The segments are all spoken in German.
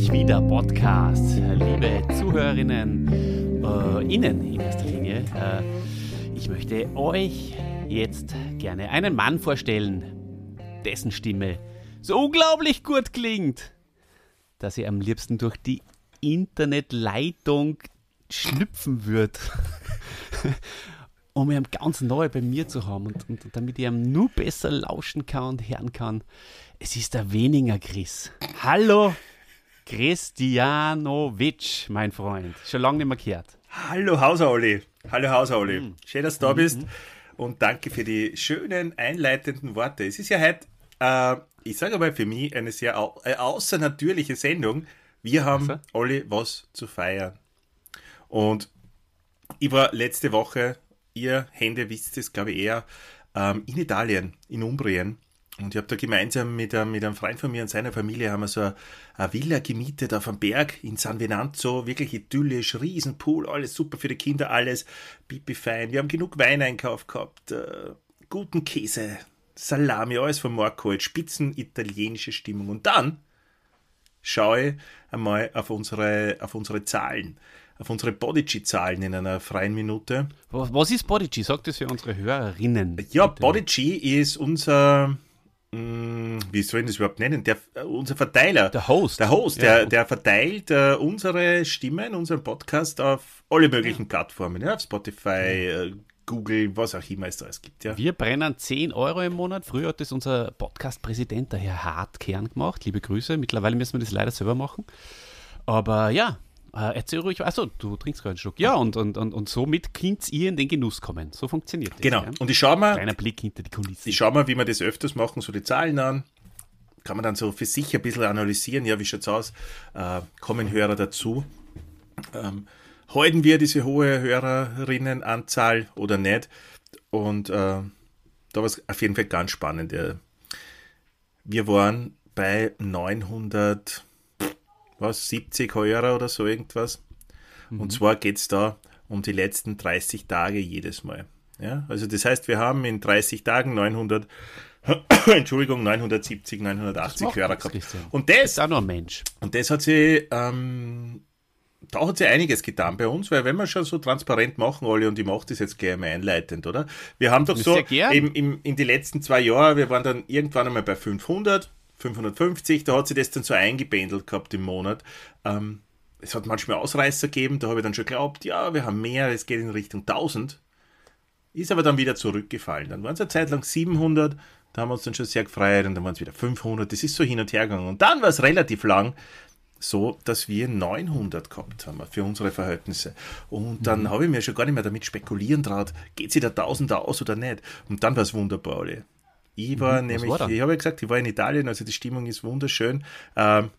Endlich wieder Podcast. Liebe Zuhörerinnen, äh, Innen in erster Linie. Äh, ich möchte euch jetzt gerne einen Mann vorstellen, dessen Stimme so unglaublich gut klingt, dass ihr am liebsten durch die Internetleitung schlüpfen wird. um ihn ganz neu bei mir zu haben und, und damit ich ihm nur besser lauschen kann und hören kann. Es ist der Weninger Chris. Hallo, Christianovic, mein Freund. Schon lange nicht mehr gehört. Hallo Hauser-Olli. Hallo Hauser-Olli. Mhm. Schön, dass du da bist. Mhm. Und danke für die schönen, einleitenden Worte. Es ist ja heute, äh, ich sage mal für mich, eine sehr au äh, außernatürliche Sendung. Wir haben, also? Olli, was zu feiern. Und ich war letzte Woche ihr Hände wisst es, glaube ich, eher ähm, in Italien, in Umbrien. Und ich habe da gemeinsam mit, ähm, mit einem Freund von mir und seiner Familie haben wir so eine, eine Villa gemietet auf einem Berg in San Venanzo, wirklich idyllisch, Riesenpool, alles super für die Kinder, alles pipi fein. Wir haben genug Wein einkauft gehabt, äh, guten Käse, Salami, alles von Marco, spitzen italienische Stimmung. Und dann schaue ich einmal auf unsere, auf unsere Zahlen auf unsere Bodyg-Zahlen in einer freien Minute. Was ist Bodyg? Sagt das für unsere Hörerinnen. Ja, Bodyg ist unser, wie soll ich das überhaupt nennen? Der, äh, unser Verteiler. Der Host. Der Host, ja. der, der verteilt uh, unsere Stimmen, unseren Podcast auf alle möglichen ja. Plattformen, ja, auf Spotify, ja. uh, Google, was auch immer es da alles gibt. Ja. Wir brennen 10 Euro im Monat. Früher hat das unser Podcast-Präsident, der Herr Hartkern, gemacht. Liebe Grüße. Mittlerweile müssen wir das leider selber machen. Aber ja, äh, erzähl ruhig, achso, du trinkst gerade einen Schluck. Ja, und, und, und, und somit könnt ihr in den Genuss kommen. So funktioniert das. Genau. Ja? Und ich schau mal. Kleiner Blick hinter die Kulissen. Ich schau mal, wie wir das öfters machen, so die Zahlen an. Kann man dann so für sich ein bisschen analysieren, ja, wie schaut's aus? Äh, kommen Hörer dazu? Ähm, halten wir diese hohe Hörerinnenanzahl oder nicht? Und äh, da war es auf jeden Fall ganz spannend. Wir waren bei 900 was, 70 Euro oder so irgendwas. Mhm. Und zwar geht es da um die letzten 30 Tage jedes Mal. Ja, also das heißt, wir haben in 30 Tagen 900, Entschuldigung, 970, 980 Hörer gehabt. Christian. Und das, ist auch noch ein Mensch. Und das hat sie, ähm, da hat sie einiges getan bei uns, weil wenn wir schon so transparent machen, alle, und ich mache das jetzt gleich mal einleitend, oder? Wir haben doch so eben im, in die letzten zwei Jahre, wir waren dann irgendwann einmal bei 500, 550, da hat sich das dann so eingependelt gehabt im Monat. Ähm, es hat manchmal Ausreißer gegeben, da habe ich dann schon geglaubt, ja, wir haben mehr, es geht in Richtung 1000. Ist aber dann wieder zurückgefallen. Dann waren es eine Zeit lang 700, da haben wir uns dann schon sehr gefreut und dann waren es wieder 500. Das ist so hin und her gegangen. Und dann war es relativ lang so, dass wir 900 gehabt haben für unsere Verhältnisse. Und dann mhm. habe ich mir schon gar nicht mehr damit spekulieren traut, geht sich der Tausender aus oder nicht. Und dann war es wunderbar, alle. Ich war mhm, nämlich, war ich habe ja gesagt, ich war in Italien, also die Stimmung ist wunderschön. Ähm,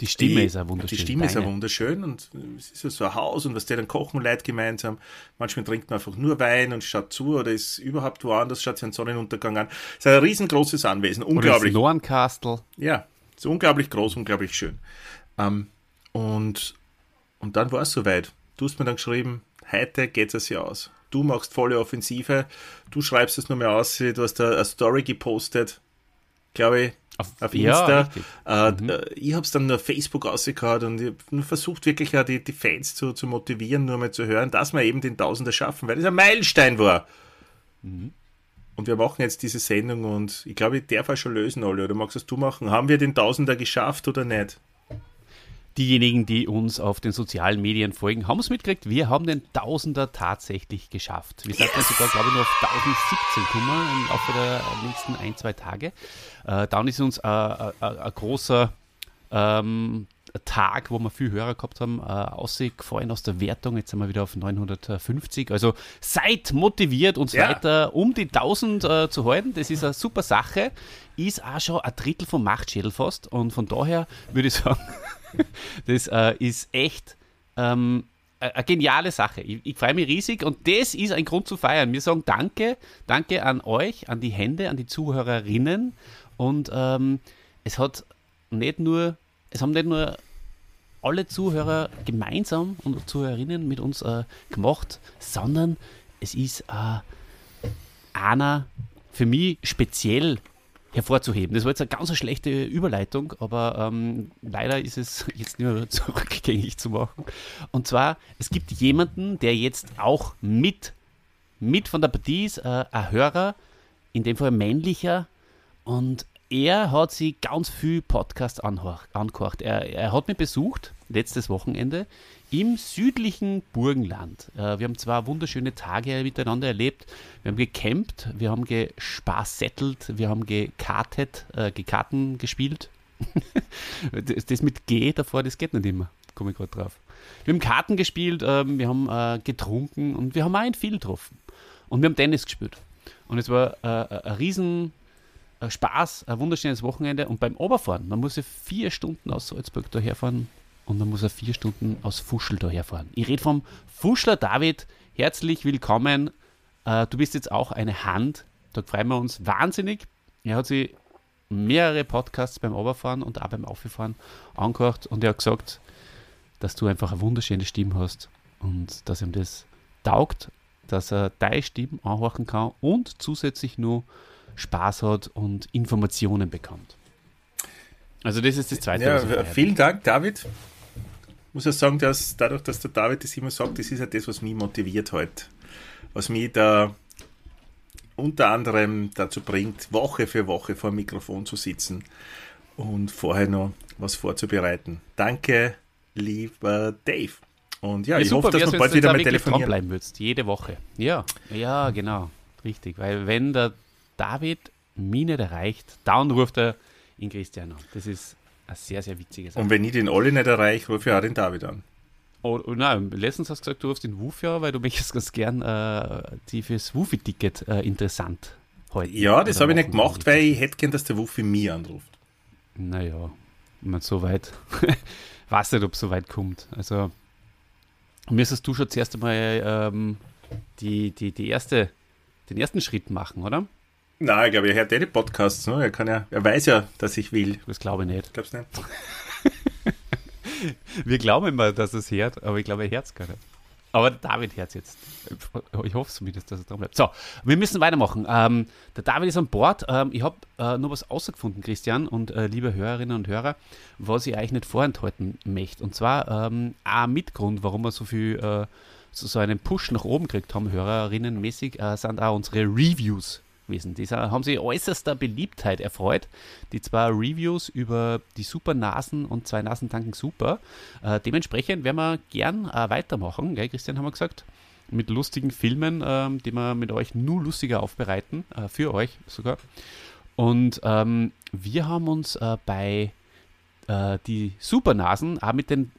die Stimme die, ist auch wunderschön. Die Stimme Deine. ist auch wunderschön und es ist ja so ein Haus und was die dann kochen Leute gemeinsam. Manchmal trinkt man einfach nur Wein und schaut zu oder ist überhaupt woanders, schaut sich einen Sonnenuntergang an. Es ist ein riesengroßes Anwesen, unglaublich. Oder Norncastle. Ja, es ist unglaublich groß, unglaublich schön. Ähm, und, und dann war es soweit. Du hast mir dann geschrieben, heute geht es ja aus du machst volle Offensive, du schreibst es nur mehr aus, du hast da eine Story gepostet, glaube ich, auf, auf Insta. Ja, äh, mhm. Äh, ich habe es dann nur auf Facebook rausgehauen und ich habe versucht, wirklich auch die, die Fans zu, zu motivieren, nur mal zu hören, dass wir eben den Tausender schaffen, weil das ein Meilenstein war. Mhm. Und wir machen jetzt diese Sendung und ich glaube, ich darf auch schon lösen, alle. Oder magst es du machen? Haben wir den Tausender geschafft oder nicht? Diejenigen, die uns auf den sozialen Medien folgen, haben es mitgekriegt. Wir haben den Tausender tatsächlich geschafft. Wir sind yes. sogar, glaube ich, nur auf 1017 gekommen im Laufe der nächsten ein, zwei Tage. Äh, dann ist uns äh, äh, ein großer ähm, Tag, wo wir viel Hörer gehabt haben, äh, ausgefallen aus der Wertung. Jetzt sind wir wieder auf 950. Also seid motiviert, uns ja. weiter um die 1000 äh, zu halten. Das ist eine super Sache. Ist auch schon ein Drittel vom Machtschädel fast. Und von daher würde ich sagen, das äh, ist echt ähm, eine geniale Sache. Ich, ich freue mich riesig und das ist ein Grund zu feiern. Wir sagen Danke, danke an euch, an die Hände, an die Zuhörerinnen und ähm, es hat nicht nur, es haben nicht nur alle Zuhörer gemeinsam und Zuhörerinnen mit uns äh, gemacht, sondern es ist äh, einer für mich speziell hervorzuheben. Das war jetzt eine ganz schlechte Überleitung, aber ähm, leider ist es jetzt nur zurückgängig zu machen. Und zwar, es gibt jemanden, der jetzt auch mit, mit von der Partie ist, äh, ein Hörer, in dem Fall männlicher, und er hat sich ganz viel Podcasts angehört. Er, er hat mich besucht, letztes Wochenende, im südlichen Burgenland. Äh, wir haben zwei wunderschöne Tage miteinander erlebt. Wir haben gecampt, wir haben gespaßettelt, wir haben gekartet, äh, gekarten gespielt. das, mit G davor, das geht nicht immer. Komme ich gerade drauf. Wir haben Karten gespielt, ähm, wir haben äh, getrunken und wir haben auch ein viel getroffen. Und wir haben Tennis gespielt. Und es war äh, ein riesen Spaß, ein wunderschönes Wochenende. Und beim Oberfahren, man muss ja vier Stunden aus Salzburg daherfahren und dann muss er vier Stunden aus Fuschel daherfahren. Ich rede vom Fuschler David. Herzlich willkommen. Äh, du bist jetzt auch eine Hand. Da freuen wir uns wahnsinnig. Er hat sich mehrere Podcasts beim Oberfahren und auch beim Auffahren angehört und er hat gesagt, dass du einfach eine wunderschöne Stimme hast und dass ihm das taugt, dass er deine Stimme anhören kann und zusätzlich nur Spaß hat und Informationen bekommt. Also das ist das Zweite. Ja, vielen Dank, David muss ja sagen, dass dadurch, dass der David das immer sagt, das ist ja das, was mich motiviert heute. Was mich da unter anderem dazu bringt, Woche für Woche vor dem Mikrofon zu sitzen und vorher noch was vorzubereiten. Danke, lieber Dave. Und ja, ja ich super, hoffe, dass wir bald wieder mal telefonieren. bleiben würdest, jede Woche. Ja, ja, genau, richtig. Weil wenn der David mich nicht erreicht, dann ruft er in Christian an. Das ist eine sehr, sehr witzige Sache. Und wenn ich den Olli nicht erreiche, rufe ich auch den David an. Oh, oh, nein, letztens hast du gesagt, du rufst den Wuf ja, weil du möchtest ganz gern äh, die fürs Wufi-Ticket äh, interessant heute. Ja, das habe ich nicht gemacht, weil ich hätte gern, dass der Wufi mich anruft. Naja, man so weit, weiß nicht, ob es so weit kommt. Also, müsstest du schon zuerst einmal ähm, die, die, die erste, den ersten Schritt machen, oder? Nein, ich glaube, er hört eh die Podcasts. Ne? Er, kann ja, er weiß ja, dass ich will. Das glaube ich nicht. Glaubst du nicht? Wir glauben immer, dass es hört, aber ich glaube, er hört es gar nicht. Aber David hört es jetzt. Ich hoffe zumindest, dass es dran bleibt. So, wir müssen weitermachen. Ähm, der David ist an Bord. Ähm, ich habe äh, noch was außergefunden, Christian und äh, liebe Hörerinnen und Hörer, was ich eigentlich nicht vorenthalten möchte. Und zwar ähm, ein Mitgrund, warum wir so viel äh, so, so einen Push nach oben gekriegt haben, Hörerinnenmäßig, äh, sind auch unsere Reviews gewesen. Die haben sich äußerster Beliebtheit erfreut. Die zwei Reviews über die Supernasen und zwei Nasen tanken super. Äh, dementsprechend werden wir gern äh, weitermachen, gell, Christian, haben wir gesagt. Mit lustigen Filmen, äh, die wir mit euch nur lustiger aufbereiten, äh, für euch sogar. Und ähm, wir haben uns äh, bei äh, die Supernasen auch mit den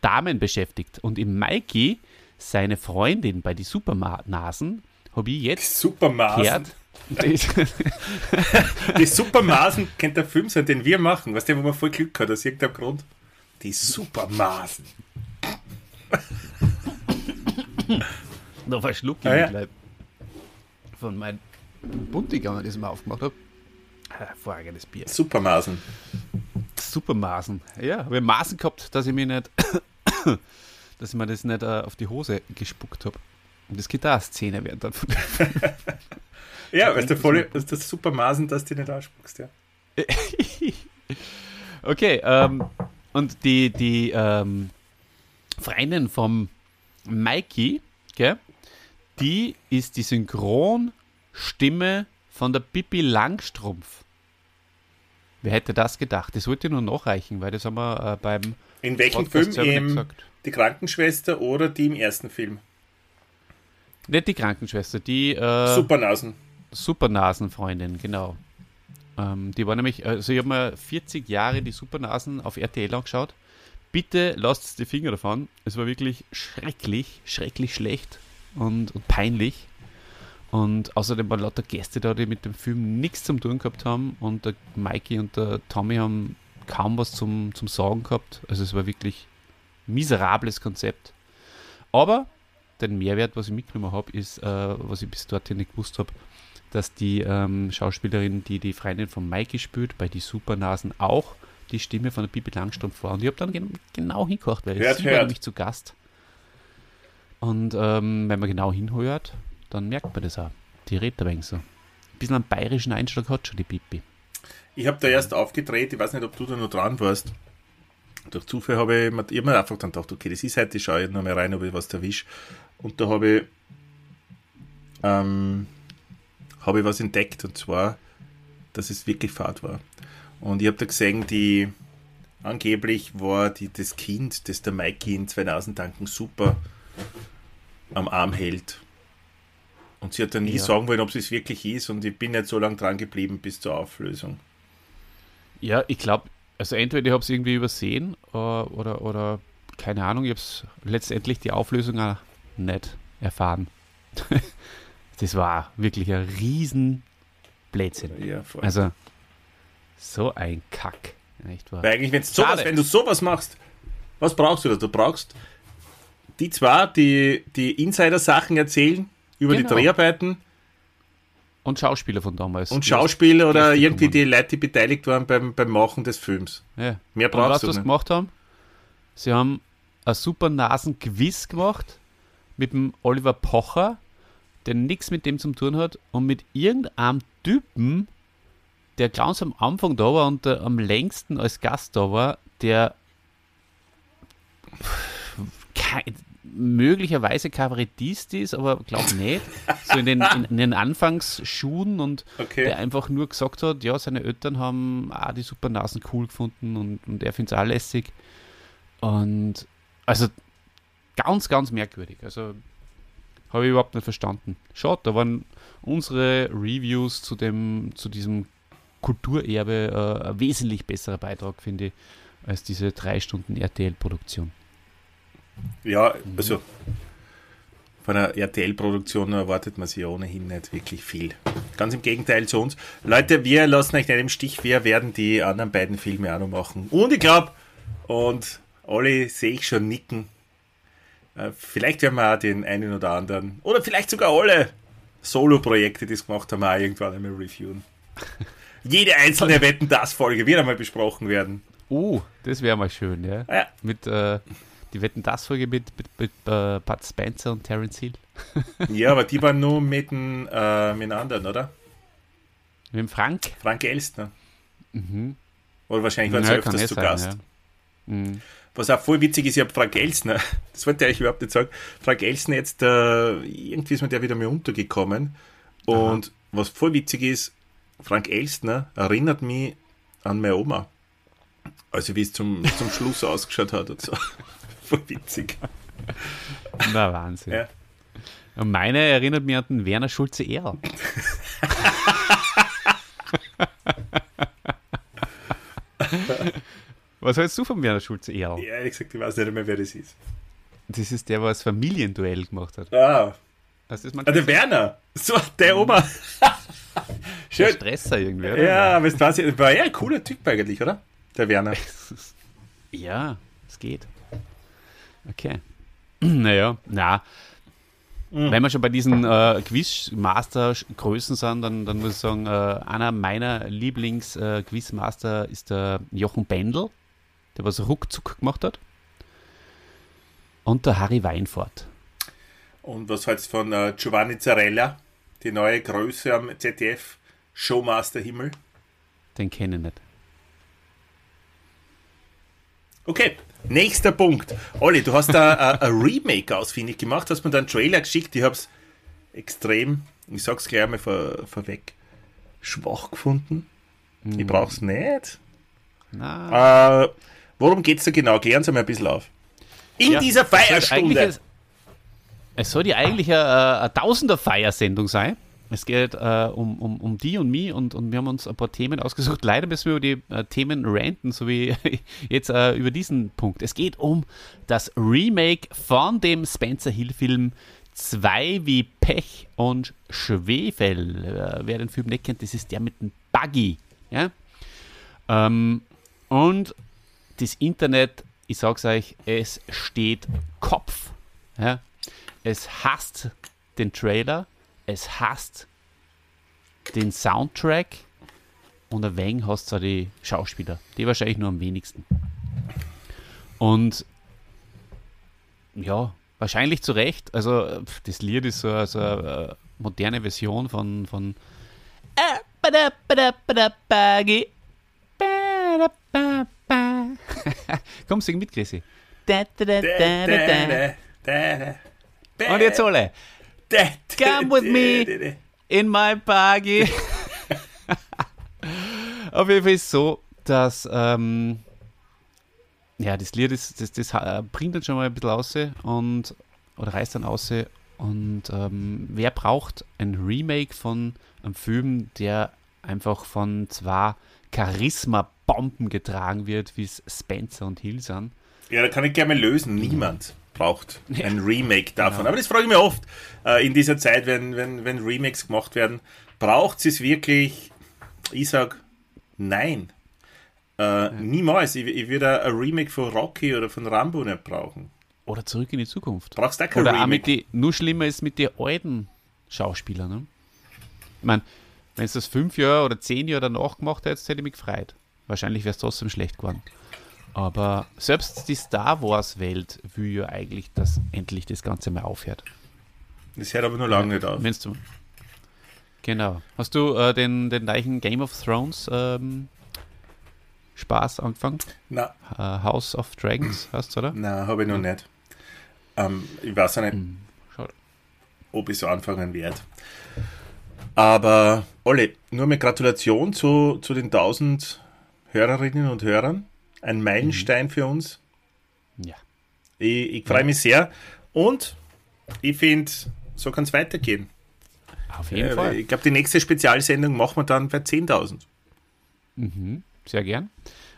Damen beschäftigt. Und im Mikey, seine Freundin bei die Supernasen, habe ich jetzt Supermaßen. gehört, die Supermaßen könnte der Film sein, den wir machen. Weißt du, wo man voll Glück hat, aus irgendeinem Grund. Die Supermaßen. da verschluckt ich ah, ja. von meinem Buntiganger, das ich mal aufgemacht habe. Hervorragendes Bier. Supermaßen. Supermaßen. Ja, habe ich Maßen gehabt, dass ich mir nicht, dass ich mir das nicht uh, auf die Hose gespuckt habe. Und das geht da eine Szene während dann. Ja, weil du voll, das ist das super Maßen, dass du nicht ausspuckst, ja. okay, ähm, und die, die ähm, Freundin vom Mikey, gell, die ist die Synchronstimme von der Pippi Langstrumpf. Wer hätte das gedacht? Das wollte ich nur nachreichen, weil das haben wir äh, beim. In welchem Podcast Film? Im, die Krankenschwester oder die im ersten Film? Nicht die Krankenschwester, die. Äh, Supernasen. Supernasenfreundin, genau. Ähm, die war nämlich, also ich habe mir 40 Jahre die Supernasen auf RTL angeschaut. Bitte lasst die Finger davon. Es war wirklich schrecklich, schrecklich schlecht und, und peinlich. Und außerdem waren lauter Gäste da, die mit dem Film nichts zum tun gehabt haben. Und der Mikey und der Tommy haben kaum was zum, zum Sagen gehabt. Also es war wirklich miserables Konzept. Aber den Mehrwert, was ich mitgenommen habe, ist, äh, was ich bis dorthin nicht gewusst habe, dass die ähm, Schauspielerin, die die Freundin von Mikey spielt, bei die Supernasen auch die Stimme von der Bibi Langstrumpf war. Und ich habe dann gen genau hingekocht, weil hört, sie hört. war nämlich zu Gast. Und ähm, wenn man genau hinhört, dann merkt man das auch. Die redet ein wenig so. Ein bisschen einen bayerischen Einschlag hat schon die Bibi. Ich habe da erst aufgedreht, ich weiß nicht, ob du da noch dran warst. Durch Zufall habe ich mir, ich hab mir einfach dann gedacht, okay, das ist heute, ich schaue noch mal rein, ob ich was erwische. Und da habe ich, ähm, habe ich was entdeckt und zwar, dass es wirklich Fahrt war. Und ich habe da gesehen, die angeblich war die, das Kind, das der Mikey in 2000 Tanken super am Arm hält. Und sie hat dann nie ja. sagen wollen, ob es wirklich ist und ich bin nicht so lange dran geblieben bis zur Auflösung. Ja, ich glaube, also entweder ich habe es irgendwie übersehen äh, oder, oder keine Ahnung, ich habe es letztendlich die Auflösung auch nicht erfahren. das war wirklich ein riesen Blödsinn. Ja, also so ein Kack. Echt wahr. Weil eigentlich, wenn's sowas, wenn du sowas machst, was brauchst du da? Du brauchst die zwei, die die Insider-Sachen erzählen über genau. die Dreharbeiten. Und Schauspieler von damals. Und Schauspieler oder irgendwie die Leute, die beteiligt waren beim, beim Machen des Films. Ja. Mehr brauchst Und was du. Was gemacht haben? Sie haben ein super Nasen-Quiz gemacht mit dem Oliver Pocher, der nichts mit dem zu tun hat und mit irgendeinem Typen, der ganz am Anfang da war und am längsten als Gast da war, der kein, möglicherweise Kabarettist ist, aber glaube nicht. So in den, in, in den Anfangsschuhen und okay. der einfach nur gesagt hat, ja, seine Eltern haben auch die Supernasen cool gefunden und, und er findet es auch lässig. Und also ganz, ganz merkwürdig. Also habe ich überhaupt nicht verstanden. Schaut, da waren unsere Reviews zu dem, zu diesem Kulturerbe äh, ein wesentlich besserer Beitrag, finde ich, als diese drei Stunden RTL-Produktion. Ja, also von einer RTL-Produktion erwartet man sich ohnehin nicht wirklich viel. Ganz im Gegenteil zu uns. Leute, wir lassen euch nicht im Stich, wir werden die anderen beiden Filme auch noch machen. Und ich glaube, und alle sehe ich schon nicken. Äh, vielleicht werden wir auch den einen oder anderen, oder vielleicht sogar alle Solo-Projekte, die es gemacht haben, auch irgendwann einmal reviewen. Jede einzelne Wetten das Folge wird einmal besprochen werden. Oh, das wäre mal schön, ja. ja. Mit äh, die Wetten das Folge mit, mit, mit äh, Bud Spencer und Terence Hill. ja, aber die waren nur mit dem äh, mit anderen, oder? Mit dem Frank? Frank Elstner. Mhm. Oder wahrscheinlich waren sie öfters zu sein, Gast. Ja. Mhm. Was auch voll witzig ist, ich habe Frank Elsner, das wollte ich eigentlich überhaupt nicht sagen, Frank Elsner jetzt, äh, irgendwie ist mir der wieder mehr untergekommen. Und Aha. was voll witzig ist, Frank Elstner erinnert mich an meine Oma. Also wie es zum, zum Schluss ausgeschaut hat und so. Voll witzig. Na, Wahnsinn. Ja. Und meine erinnert mich an den Werner Schulze Erl. Was hältst du von Werner Schulze Erl? Ja, ehrlich gesagt, ich weiß nicht mehr, wer das ist. Das ist der, was Familienduell gemacht hat. Ah. Das ah, der Werner. So, der Oma. Schön. Der Stresser irgendwie, oder? Ja, aber es war, war ja ein cooler Typ eigentlich, oder? Der Werner. ja, es geht. Okay. Naja, na. Mhm. Wenn wir schon bei diesen äh, Quizmaster-Größen sind, dann, dann muss ich sagen, äh, einer meiner Lieblings-Quizmaster äh, ist der Jochen Bendel, der was ruckzuck gemacht hat. Und der Harry Weinfurt. Und was hältst du von äh, Giovanni Zarella, die neue Größe am ZDF, Showmaster Himmel? Den kenne ich nicht. Okay, nächster Punkt. Olli, du hast da ein Remake ausfindig gemacht, hast mir da einen Trailer geschickt. Ich habe es extrem, ich sag's gleich mal vor, vorweg, schwach gefunden. Ich hm. brauch's nicht. Äh, worum geht's da genau? Klären Sie mal ein bisschen auf. In ja, dieser Feierstunde. Es soll ja eigentlich eine, eine Tausender-Feiersendung sein. Es geht äh, um, um, um die und mich und, und wir haben uns ein paar Themen ausgesucht. Leider müssen wir über die äh, Themen ranten, so wie jetzt äh, über diesen Punkt. Es geht um das Remake von dem Spencer Hill-Film 2 wie Pech und Schwefel. Äh, wer den Film nicht kennt, das ist der mit dem Buggy. Ja? Ähm, und das Internet, ich sag's euch, es steht Kopf. Ja? Es hasst den Trailer es hasst den Soundtrack und ein wenig hast du die Schauspieler. Die wahrscheinlich nur am wenigsten. Und ja, wahrscheinlich zu Recht. Also, das Lied ist so, so eine moderne Version von, von Komm, sing mit, Chrissy. Und jetzt alle. Come with me in my buggy. Auf jeden Fall ist es so, dass ähm, ja, das Lied ist, das, das äh, bringt dann schon mal ein bisschen raus und oder reißt dann aus und ähm, wer braucht ein Remake von einem Film, der einfach von zwei Charisma-Bomben getragen wird, wie es Spencer und Hill sind? Ja, da kann ich gerne mal lösen. Niemand braucht ein Remake davon. Genau. Aber das frage ich mich oft äh, in dieser Zeit, wenn, wenn, wenn Remakes gemacht werden. Braucht es wirklich? Ich sage nein. Äh, ja. Niemals. Ich, ich würde ein Remake von Rocky oder von Rambo nicht brauchen. Oder zurück in die Zukunft. Brauchst du kein Oder Remake? auch mit die, nur schlimmer ist mit den alten Schauspielern. Ne? Ich meine, wenn es das fünf Jahre oder zehn Jahre danach gemacht hättest, hätte ich mich gefreut. Wahrscheinlich wäre es trotzdem schlecht geworden. Aber selbst die Star Wars-Welt will ja eigentlich, dass endlich das Ganze mal aufhört. Das hört aber nur lange nicht auf. Meinst du? Genau. Hast du äh, den, den gleichen Game of Thrones ähm, Spaß angefangen? Na. Uh, House of Dragons hast du, oder? Nein, habe ich noch nicht. Ähm, ich weiß auch nicht, hm. ob ich so anfangen werde. Aber, Olli, nur mit Gratulation zu, zu den 1000 Hörerinnen und Hörern. Ein Meilenstein mhm. für uns. Ja. Ich, ich freue mich sehr. Und ich finde, so kann es weitergehen. Auf jeden äh, Fall. Ich glaube, die nächste Spezialsendung machen wir dann bei 10.000. Mhm, sehr gern.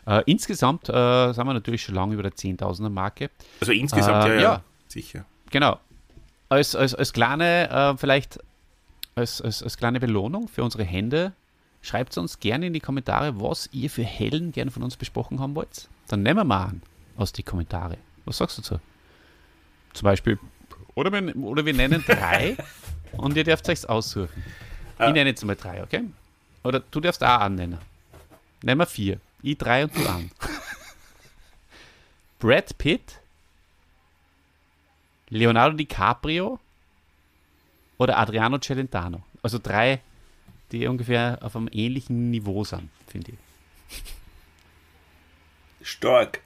Äh, insgesamt äh, sind wir natürlich schon lange über der 10.000er Marke. Also insgesamt, ja, ja, ja, sicher. Genau. Als, als, als kleine, äh, vielleicht als, als, als kleine Belohnung für unsere Hände, schreibt uns gerne in die Kommentare, was ihr für Helden gerne von uns besprochen haben wollt. Dann nehmen wir mal an aus die Kommentare. Was sagst du dazu? Zum Beispiel, oder wir, oder wir nennen drei und ihr dürft euch aussuchen. Ich nenne jetzt mal drei, okay? Oder du darfst auch annennen. Nehmen wir vier. Ich drei und du an. Brad Pitt, Leonardo DiCaprio oder Adriano Celentano. Also drei, die ungefähr auf einem ähnlichen Niveau sind, finde ich. Stark.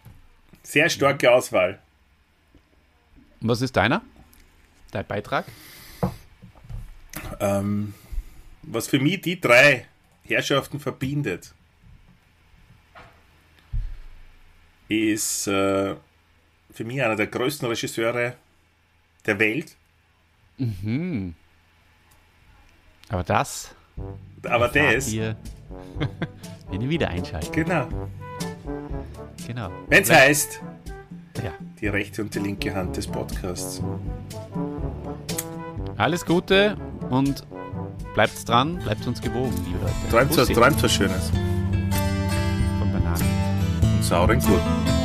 Sehr starke Auswahl. was ist deiner? Dein Beitrag? Ähm, was für mich die drei Herrschaften verbindet, ist äh, für mich einer der größten Regisseure der Welt. Mhm. Aber das. Aber das. Ihr, wenn ihr wieder einschaltet. Genau. Genau. Wenn es heißt. Ja. Die rechte und die linke Hand des Podcasts. Alles Gute und bleibt dran, bleibt uns gewogen, liebe Leute. Träumt, was, träumt was Schönes. Von Bananen. Und sauren Gurken.